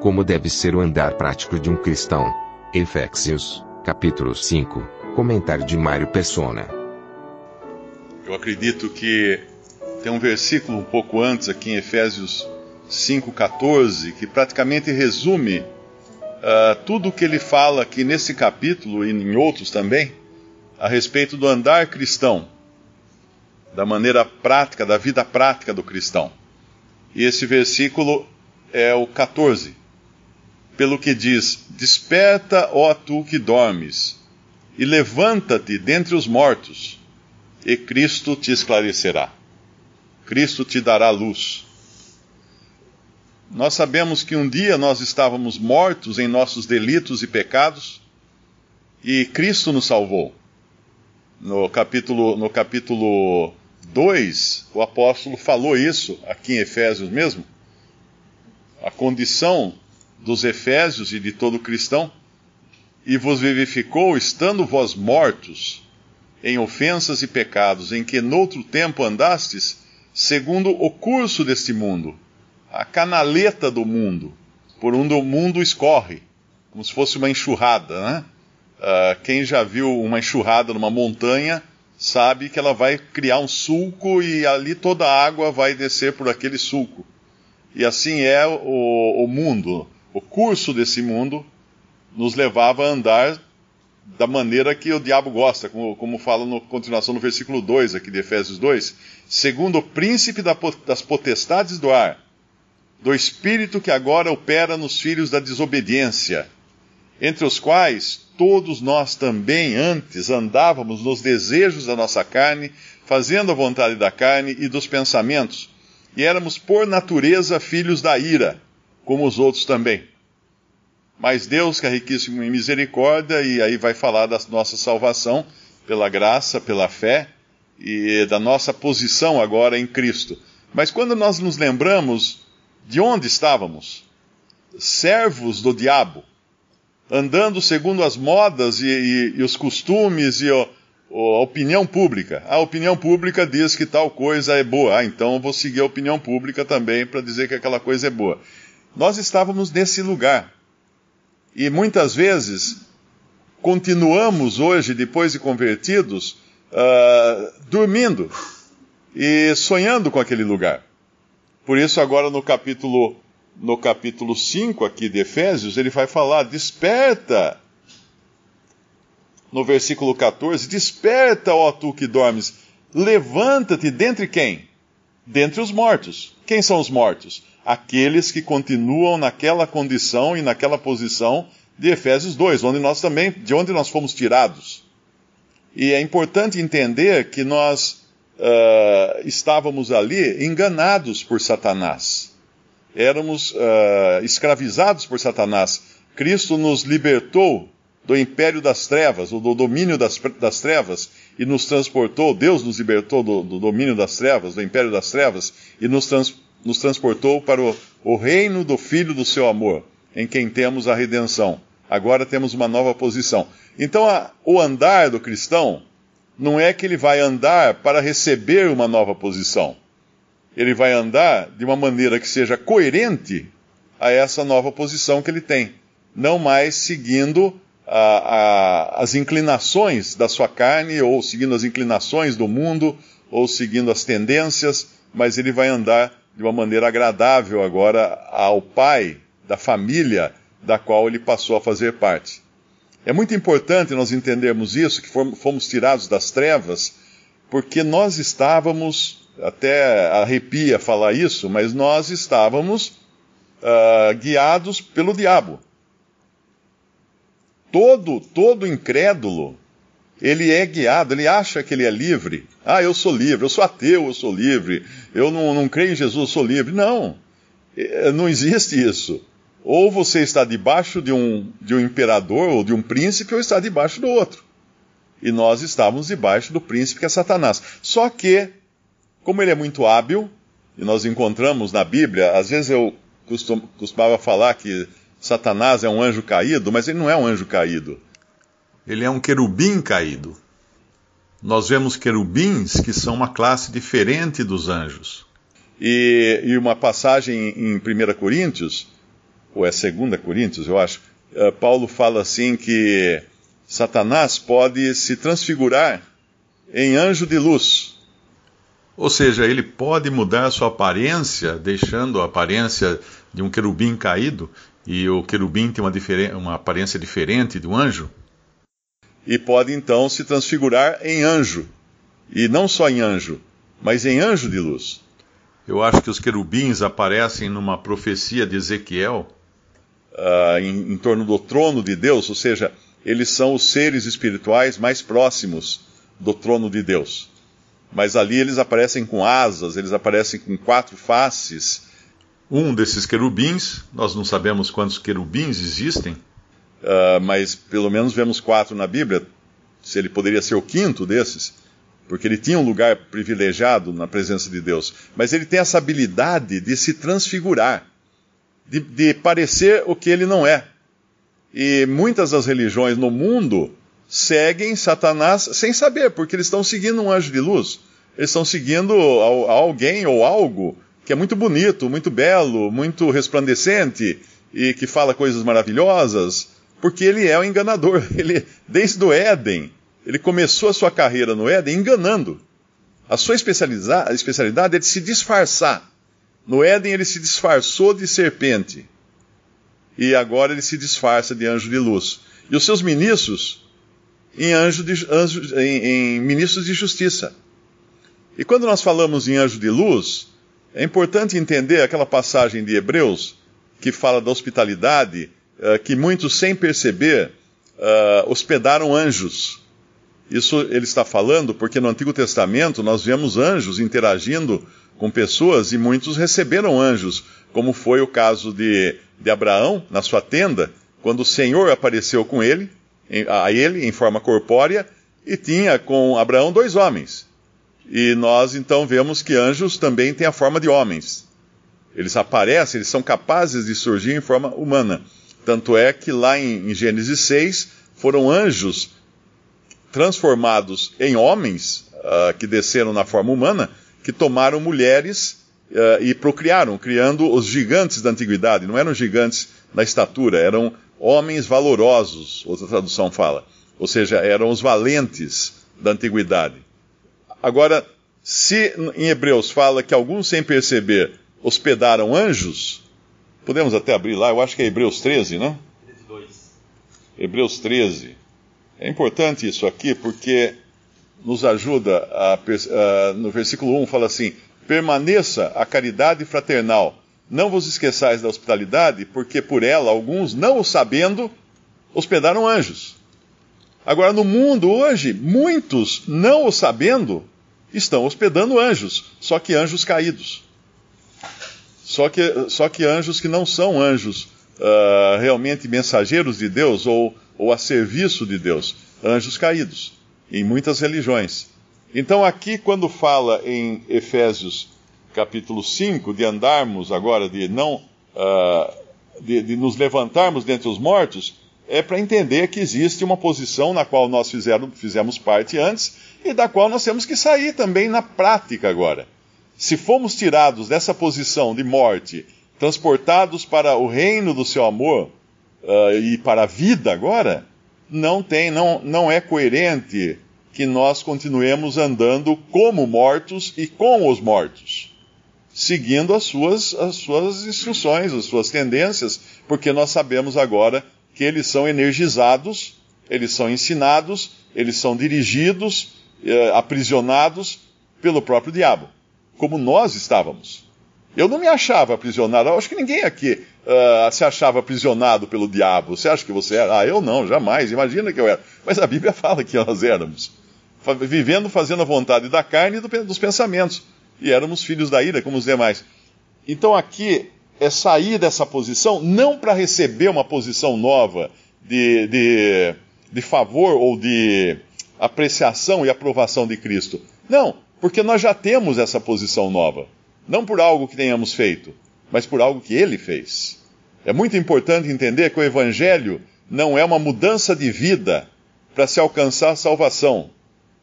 Como deve ser o andar prático de um cristão? Efésios, capítulo 5. Comentário de Mário Persona. Eu acredito que tem um versículo um pouco antes aqui em Efésios 5,14 que praticamente resume uh, tudo o que ele fala aqui nesse capítulo e em outros também a respeito do andar cristão, da maneira prática, da vida prática do cristão. E esse versículo é o 14. Pelo que diz: Desperta, ó tu que dormes, e levanta-te dentre os mortos, e Cristo te esclarecerá. Cristo te dará luz. Nós sabemos que um dia nós estávamos mortos em nossos delitos e pecados, e Cristo nos salvou. No capítulo, no capítulo 2, o apóstolo falou isso, aqui em Efésios mesmo. A condição dos Efésios e de todo cristão, e vos vivificou, estando vós mortos em ofensas e pecados, em que noutro tempo andastes, segundo o curso deste mundo, a canaleta do mundo, por onde o mundo escorre, como se fosse uma enxurrada, né? Uh, quem já viu uma enxurrada numa montanha sabe que ela vai criar um sulco e ali toda a água vai descer por aquele sulco. E assim é o, o mundo. O curso desse mundo nos levava a andar da maneira que o diabo gosta, como, como fala na continuação no versículo 2 aqui de Efésios 2, segundo o príncipe da, das potestades do ar, do espírito que agora opera nos filhos da desobediência, entre os quais todos nós também antes andávamos nos desejos da nossa carne, fazendo a vontade da carne e dos pensamentos, e éramos por natureza filhos da ira, como os outros também. Mas Deus, que é riquíssimo em misericórdia, e aí vai falar da nossa salvação pela graça, pela fé e da nossa posição agora em Cristo. Mas quando nós nos lembramos de onde estávamos, servos do diabo, andando segundo as modas e, e, e os costumes e o, a opinião pública. A opinião pública diz que tal coisa é boa, ah, então eu vou seguir a opinião pública também para dizer que aquela coisa é boa. Nós estávamos nesse lugar. E muitas vezes continuamos hoje, depois de convertidos, uh, dormindo e sonhando com aquele lugar. Por isso, agora no capítulo, no capítulo 5 aqui de Efésios, ele vai falar: desperta. No versículo 14: Desperta, ó tu que dormes, levanta-te dentre quem? Dentre os mortos. Quem são os mortos? Aqueles que continuam naquela condição e naquela posição de Efésios 2, onde nós também, de onde nós fomos tirados. E é importante entender que nós uh, estávamos ali enganados por Satanás. Éramos uh, escravizados por Satanás. Cristo nos libertou do império das trevas, ou do domínio das, das trevas, e nos transportou, Deus nos libertou do, do domínio das trevas, do império das trevas, e nos transportou nos transportou para o, o reino do Filho do seu amor, em quem temos a redenção. Agora temos uma nova posição. Então, a, o andar do cristão não é que ele vai andar para receber uma nova posição. Ele vai andar de uma maneira que seja coerente a essa nova posição que ele tem. Não mais seguindo a, a, as inclinações da sua carne, ou seguindo as inclinações do mundo, ou seguindo as tendências, mas ele vai andar de uma maneira agradável agora ao pai da família da qual ele passou a fazer parte. É muito importante nós entendermos isso, que fomos tirados das trevas, porque nós estávamos, até arrepia falar isso, mas nós estávamos uh, guiados pelo diabo. Todo, todo incrédulo ele é guiado, ele acha que ele é livre. Ah, eu sou livre, eu sou ateu, eu sou livre, eu não, não creio em Jesus, eu sou livre. Não, é, não existe isso. Ou você está debaixo de um, de um imperador ou de um príncipe, ou está debaixo do outro. E nós estávamos debaixo do príncipe que é Satanás. Só que, como ele é muito hábil, e nós encontramos na Bíblia, às vezes eu costum, costumava falar que Satanás é um anjo caído, mas ele não é um anjo caído. Ele é um querubim caído. Nós vemos querubins que são uma classe diferente dos anjos. E, e uma passagem em 1 Coríntios, ou é 2 Coríntios, eu acho, uh, Paulo fala assim que Satanás pode se transfigurar em anjo de luz. Ou seja, ele pode mudar sua aparência, deixando a aparência de um querubim caído, e o querubim tem uma, uma aparência diferente do anjo. E pode então se transfigurar em anjo. E não só em anjo, mas em anjo de luz. Eu acho que os querubins aparecem numa profecia de Ezequiel, uh, em, em torno do trono de Deus, ou seja, eles são os seres espirituais mais próximos do trono de Deus mas ali eles aparecem com asas, eles aparecem com quatro faces. Um desses querubins, nós não sabemos quantos querubins existem, uh, mas pelo menos vemos quatro na Bíblia. Se ele poderia ser o quinto desses, porque ele tinha um lugar privilegiado na presença de Deus. Mas ele tem essa habilidade de se transfigurar, de, de parecer o que ele não é. E muitas das religiões no mundo seguem Satanás sem saber, porque eles estão seguindo um anjo de luz. Eles estão seguindo alguém ou algo que é muito bonito, muito belo, muito resplandecente e que fala coisas maravilhosas, porque ele é o enganador. Ele, desde o Éden, ele começou a sua carreira no Éden enganando. A sua especialidade é de se disfarçar. No Éden ele se disfarçou de serpente. E agora ele se disfarça de anjo de luz. E os seus ministros em, anjo de, anjo, em, em ministros de justiça. E quando nós falamos em anjo de luz, é importante entender aquela passagem de Hebreus que fala da hospitalidade, uh, que muitos, sem perceber, uh, hospedaram anjos. Isso ele está falando porque no Antigo Testamento nós vemos anjos interagindo com pessoas e muitos receberam anjos, como foi o caso de, de Abraão na sua tenda, quando o Senhor apareceu com ele a ele em forma corpórea e tinha com Abraão dois homens. E nós então vemos que anjos também têm a forma de homens. Eles aparecem, eles são capazes de surgir em forma humana. Tanto é que lá em, em Gênesis 6 foram anjos transformados em homens uh, que desceram na forma humana, que tomaram mulheres uh, e procriaram, criando os gigantes da antiguidade. Não eram gigantes na estatura, eram homens valorosos, outra tradução fala. Ou seja, eram os valentes da antiguidade. Agora, se em Hebreus fala que alguns sem perceber hospedaram anjos, podemos até abrir lá, eu acho que é Hebreus 13, não? 2. Hebreus 13. É importante isso aqui porque nos ajuda, a, a, no versículo 1 fala assim: permaneça a caridade fraternal não vos esqueçais da hospitalidade, porque por ela alguns, não o sabendo, hospedaram anjos. Agora, no mundo hoje, muitos, não o sabendo, estão hospedando anjos, só que anjos caídos. Só que, só que anjos que não são anjos uh, realmente mensageiros de Deus ou, ou a serviço de Deus, anjos caídos, em muitas religiões. Então, aqui, quando fala em Efésios capítulo 5, de andarmos agora, de não. Uh, de, de, nos levantarmos dentre os mortos, é para entender que existe uma posição na qual nós fizeram, fizemos parte antes e da qual nós temos que sair também na prática agora. Se fomos tirados dessa posição de morte, transportados para o reino do seu amor uh, e para a vida agora, não tem, não, não é coerente que nós continuemos andando como mortos e com os mortos seguindo as suas, as suas instruções, as suas tendências, porque nós sabemos agora que eles são energizados, eles são ensinados, eles são dirigidos, eh, aprisionados pelo próprio diabo, como nós estávamos. Eu não me achava aprisionado. Eu acho que ninguém aqui uh, se achava aprisionado pelo diabo. Você acha que você era? Ah, eu não, jamais. Imagina que eu era. Mas a Bíblia fala que nós éramos. Vivendo, fazendo a vontade da carne e dos pensamentos. E éramos filhos da ira, como os demais. Então aqui é sair dessa posição, não para receber uma posição nova de, de, de favor ou de apreciação e aprovação de Cristo. Não, porque nós já temos essa posição nova. Não por algo que tenhamos feito, mas por algo que ele fez. É muito importante entender que o Evangelho não é uma mudança de vida para se alcançar a salvação.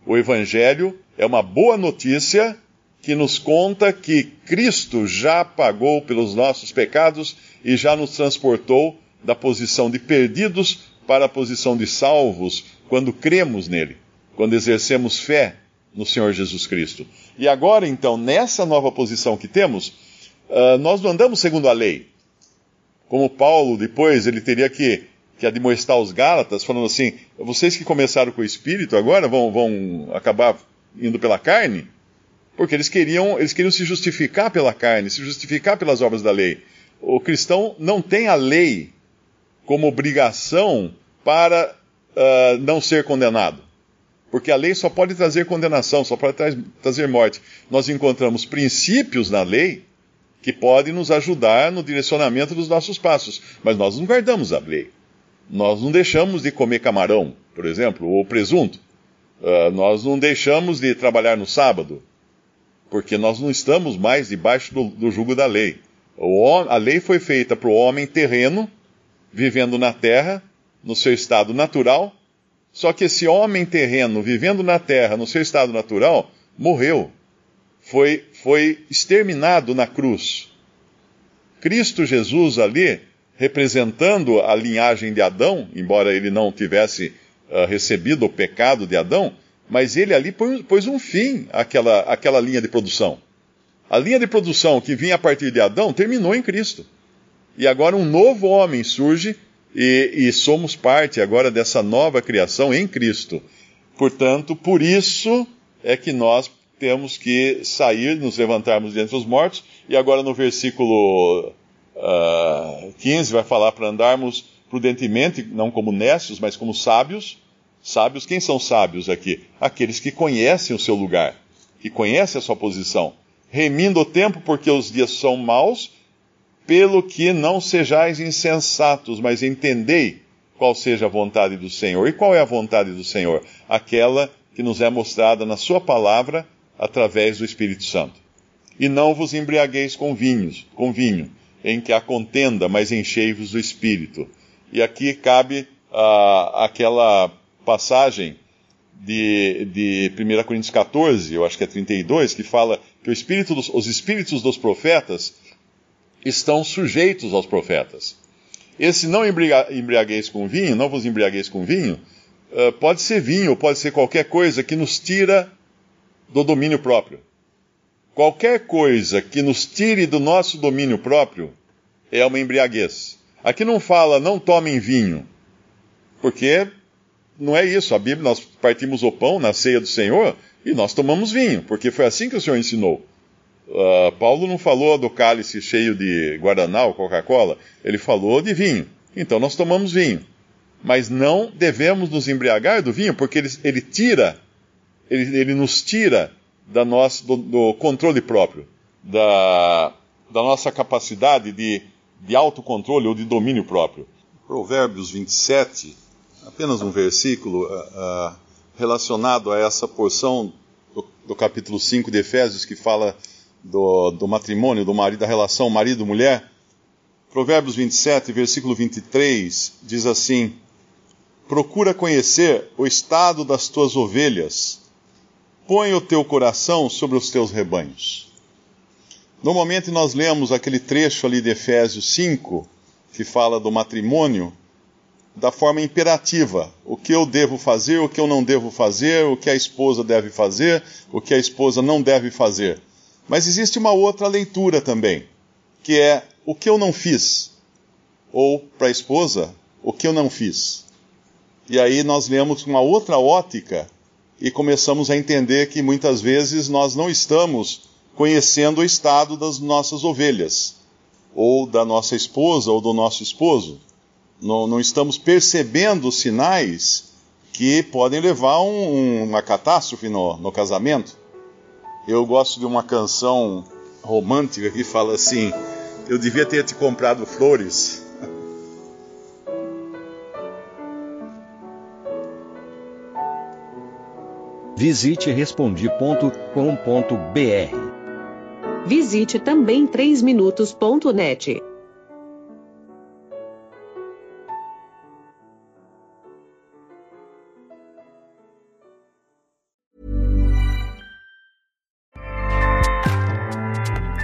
O Evangelho é uma boa notícia que nos conta que Cristo já pagou pelos nossos pecados e já nos transportou da posição de perdidos para a posição de salvos quando cremos nele, quando exercemos fé no Senhor Jesus Cristo. E agora, então, nessa nova posição que temos, uh, nós não andamos segundo a lei. Como Paulo, depois, ele teria que, que admoestar os Gálatas, falando assim: vocês que começaram com o Espírito agora vão, vão acabar indo pela carne? Porque eles queriam, eles queriam se justificar pela carne, se justificar pelas obras da lei. O cristão não tem a lei como obrigação para uh, não ser condenado. Porque a lei só pode trazer condenação, só pode tra trazer morte. Nós encontramos princípios na lei que podem nos ajudar no direcionamento dos nossos passos, mas nós não guardamos a lei. Nós não deixamos de comer camarão, por exemplo, ou presunto. Uh, nós não deixamos de trabalhar no sábado porque nós não estamos mais debaixo do, do jugo da lei. O, a lei foi feita para o homem terreno, vivendo na terra, no seu estado natural, só que esse homem terreno, vivendo na terra, no seu estado natural, morreu. Foi, foi exterminado na cruz. Cristo Jesus ali, representando a linhagem de Adão, embora ele não tivesse uh, recebido o pecado de Adão, mas ele ali pôs um fim àquela, àquela linha de produção. A linha de produção que vinha a partir de Adão terminou em Cristo. E agora um novo homem surge e, e somos parte agora dessa nova criação em Cristo. Portanto, por isso é que nós temos que sair, nos levantarmos dentre os mortos. E agora no versículo uh, ah, 15 vai falar para andarmos prudentemente, não como necios, mas como sábios Sábios, quem são sábios aqui? Aqueles que conhecem o seu lugar, que conhecem a sua posição. Remindo o tempo, porque os dias são maus, pelo que não sejais insensatos, mas entendei qual seja a vontade do Senhor. E qual é a vontade do Senhor? Aquela que nos é mostrada na Sua palavra através do Espírito Santo. E não vos embriagueis com vinhos, com vinho, em que há contenda, mas enchei-vos do Espírito. E aqui cabe uh, aquela passagem de, de 1 Coríntios 14, eu acho que é 32, que fala que espírito dos, os espíritos dos profetas estão sujeitos aos profetas. Esse não embriagueis com vinho, não vos embriagueis com vinho, uh, pode ser vinho, pode ser qualquer coisa que nos tira do domínio próprio. Qualquer coisa que nos tire do nosso domínio próprio é uma embriaguez. Aqui não fala não tomem vinho, porque não é isso. A Bíblia, nós partimos o pão na ceia do Senhor e nós tomamos vinho, porque foi assim que o Senhor ensinou. Uh, Paulo não falou do cálice cheio de Guaraná ou Coca-Cola, ele falou de vinho. Então nós tomamos vinho. Mas não devemos nos embriagar do vinho, porque ele, ele tira, ele, ele, nos tira da nossa, do, do controle próprio, da, da nossa capacidade de, de autocontrole ou de domínio próprio. Provérbios 27, apenas um versículo uh, relacionado a essa porção do, do, capítulo 5 de Efésios que fala do, do matrimônio, do marido, da relação marido-mulher. Provérbios 27, versículo 23, diz assim: Procura conhecer o estado das tuas ovelhas, põe o teu coração sobre os teus rebanhos. Normalmente nós lemos aquele trecho ali de Efésios 5, que fala do matrimônio, da forma imperativa. O que eu devo fazer, o que eu não devo fazer, o que a esposa deve fazer, o que a esposa não deve fazer. Mas existe uma outra leitura também, que é o que eu não fiz. Ou, para a esposa, o que eu não fiz. E aí nós lemos uma outra ótica e começamos a entender que muitas vezes nós não estamos conhecendo o estado das nossas ovelhas, ou da nossa esposa ou do nosso esposo. Não, não estamos percebendo sinais que podem levar a um, uma catástrofe no, no casamento. Eu gosto de uma canção romântica que fala assim: Eu devia ter te comprado flores. Visite respondi.com.br. Visite também 3minutos.net.